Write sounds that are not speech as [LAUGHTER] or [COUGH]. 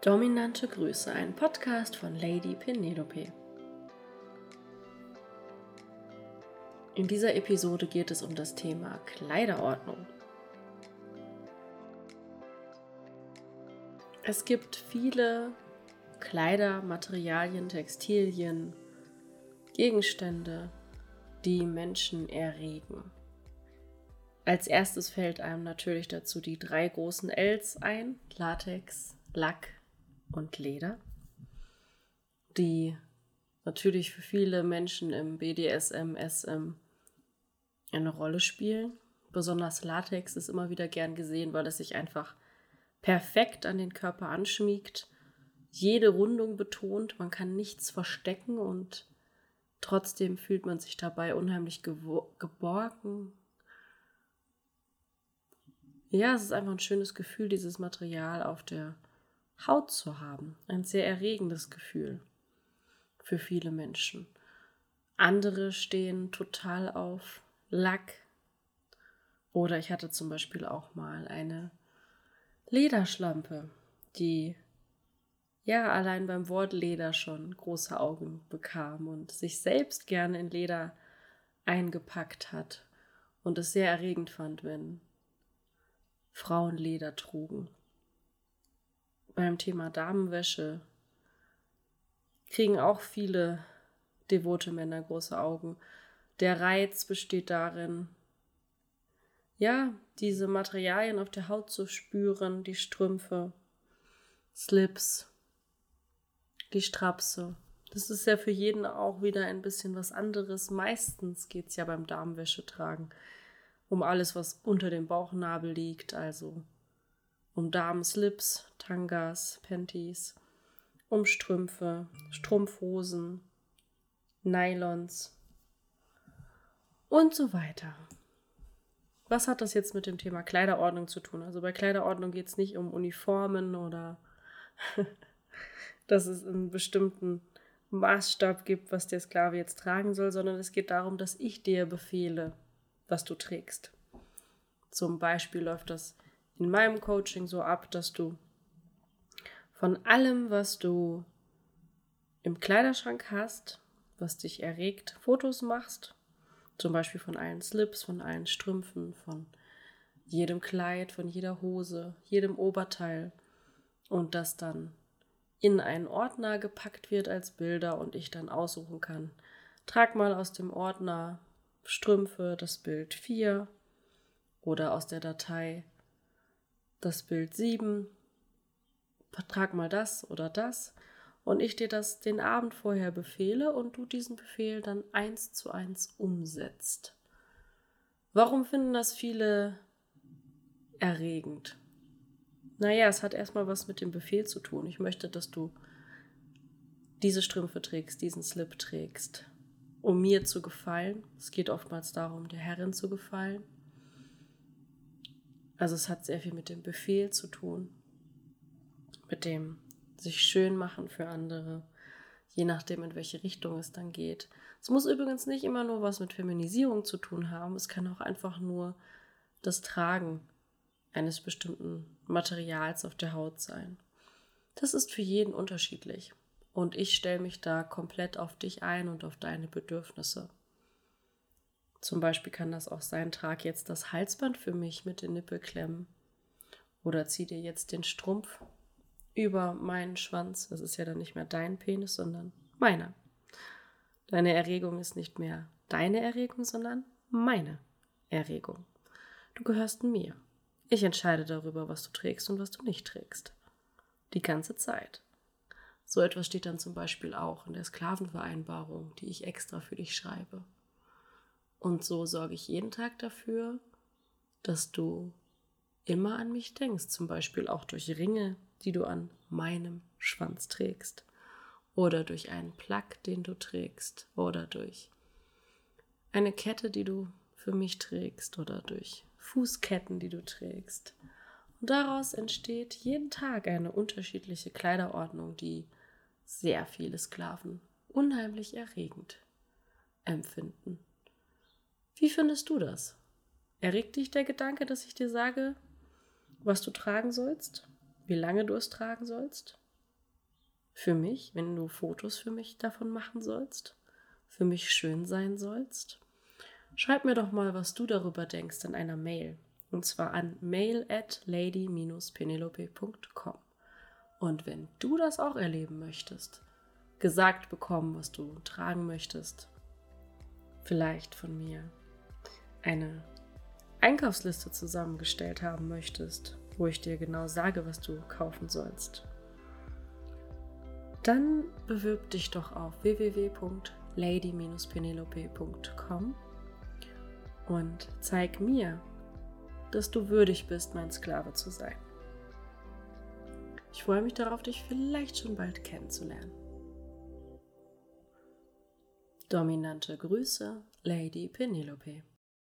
Dominante Grüße, ein Podcast von Lady Penelope. In dieser Episode geht es um das Thema Kleiderordnung. Es gibt viele Kleider, Materialien, Textilien, Gegenstände, die Menschen erregen. Als erstes fällt einem natürlich dazu die drei großen Ls ein: Latex, Lack, und Leder, die natürlich für viele Menschen im BDSM, SM eine Rolle spielen. Besonders Latex ist immer wieder gern gesehen, weil es sich einfach perfekt an den Körper anschmiegt, jede Rundung betont, man kann nichts verstecken und trotzdem fühlt man sich dabei unheimlich geborgen. Ja, es ist einfach ein schönes Gefühl, dieses Material auf der Haut zu haben. Ein sehr erregendes Gefühl für viele Menschen. Andere stehen total auf Lack. Oder ich hatte zum Beispiel auch mal eine Lederschlampe, die ja allein beim Wort Leder schon große Augen bekam und sich selbst gerne in Leder eingepackt hat und es sehr erregend fand, wenn Frauen Leder trugen beim Thema Damenwäsche kriegen auch viele devote Männer große Augen. Der Reiz besteht darin, ja, diese Materialien auf der Haut zu spüren, die Strümpfe, Slips, die Strapse. Das ist ja für jeden auch wieder ein bisschen was anderes. Meistens geht es ja beim Damenwäsche tragen um alles, was unter dem Bauchnabel liegt, also um Damenslips, Tangas, Panties, um Strümpfe, Strumpfhosen, Nylons und so weiter. Was hat das jetzt mit dem Thema Kleiderordnung zu tun? Also bei Kleiderordnung geht es nicht um Uniformen oder [LAUGHS] dass es einen bestimmten Maßstab gibt, was der Sklave jetzt tragen soll, sondern es geht darum, dass ich dir befehle, was du trägst. Zum Beispiel läuft das in meinem Coaching so ab, dass du von allem, was du im Kleiderschrank hast, was dich erregt, Fotos machst. Zum Beispiel von allen Slips, von allen Strümpfen, von jedem Kleid, von jeder Hose, jedem Oberteil. Und das dann in einen Ordner gepackt wird als Bilder und ich dann aussuchen kann. Trag mal aus dem Ordner Strümpfe das Bild 4 oder aus der Datei das Bild 7, vertrag mal das oder das und ich dir das den Abend vorher befehle und du diesen Befehl dann eins zu eins umsetzt. Warum finden das viele erregend? Naja, es hat erstmal was mit dem Befehl zu tun. Ich möchte, dass du diese Strümpfe trägst, diesen Slip trägst, um mir zu gefallen. Es geht oftmals darum, der Herrin zu gefallen. Also es hat sehr viel mit dem Befehl zu tun, mit dem sich schön machen für andere, je nachdem, in welche Richtung es dann geht. Es muss übrigens nicht immer nur was mit Feminisierung zu tun haben, es kann auch einfach nur das Tragen eines bestimmten Materials auf der Haut sein. Das ist für jeden unterschiedlich und ich stelle mich da komplett auf dich ein und auf deine Bedürfnisse. Zum Beispiel kann das auch sein, trag jetzt das Halsband für mich mit den Nippelklemmen. Oder zieh dir jetzt den Strumpf über meinen Schwanz. Das ist ja dann nicht mehr dein Penis, sondern meiner. Deine Erregung ist nicht mehr deine Erregung, sondern meine Erregung. Du gehörst mir. Ich entscheide darüber, was du trägst und was du nicht trägst. Die ganze Zeit. So etwas steht dann zum Beispiel auch in der Sklavenvereinbarung, die ich extra für dich schreibe. Und so sorge ich jeden Tag dafür, dass du immer an mich denkst, zum Beispiel auch durch Ringe, die du an meinem Schwanz trägst oder durch einen Plug, den du trägst oder durch eine Kette, die du für mich trägst oder durch Fußketten, die du trägst. Und daraus entsteht jeden Tag eine unterschiedliche Kleiderordnung, die sehr viele Sklaven unheimlich erregend empfinden. Wie findest du das? Erregt dich der Gedanke, dass ich dir sage, was du tragen sollst, wie lange du es tragen sollst, für mich, wenn du Fotos für mich davon machen sollst, für mich schön sein sollst. Schreib mir doch mal, was du darüber denkst in einer Mail. Und zwar an mail at lady-penelope.com. Und wenn du das auch erleben möchtest, gesagt bekommen, was du tragen möchtest, vielleicht von mir eine Einkaufsliste zusammengestellt haben möchtest, wo ich dir genau sage, was du kaufen sollst, dann bewirb dich doch auf www.lady-penelope.com und zeig mir, dass du würdig bist, mein Sklave zu sein. Ich freue mich darauf, dich vielleicht schon bald kennenzulernen. Dominante Grüße, Lady Penelope.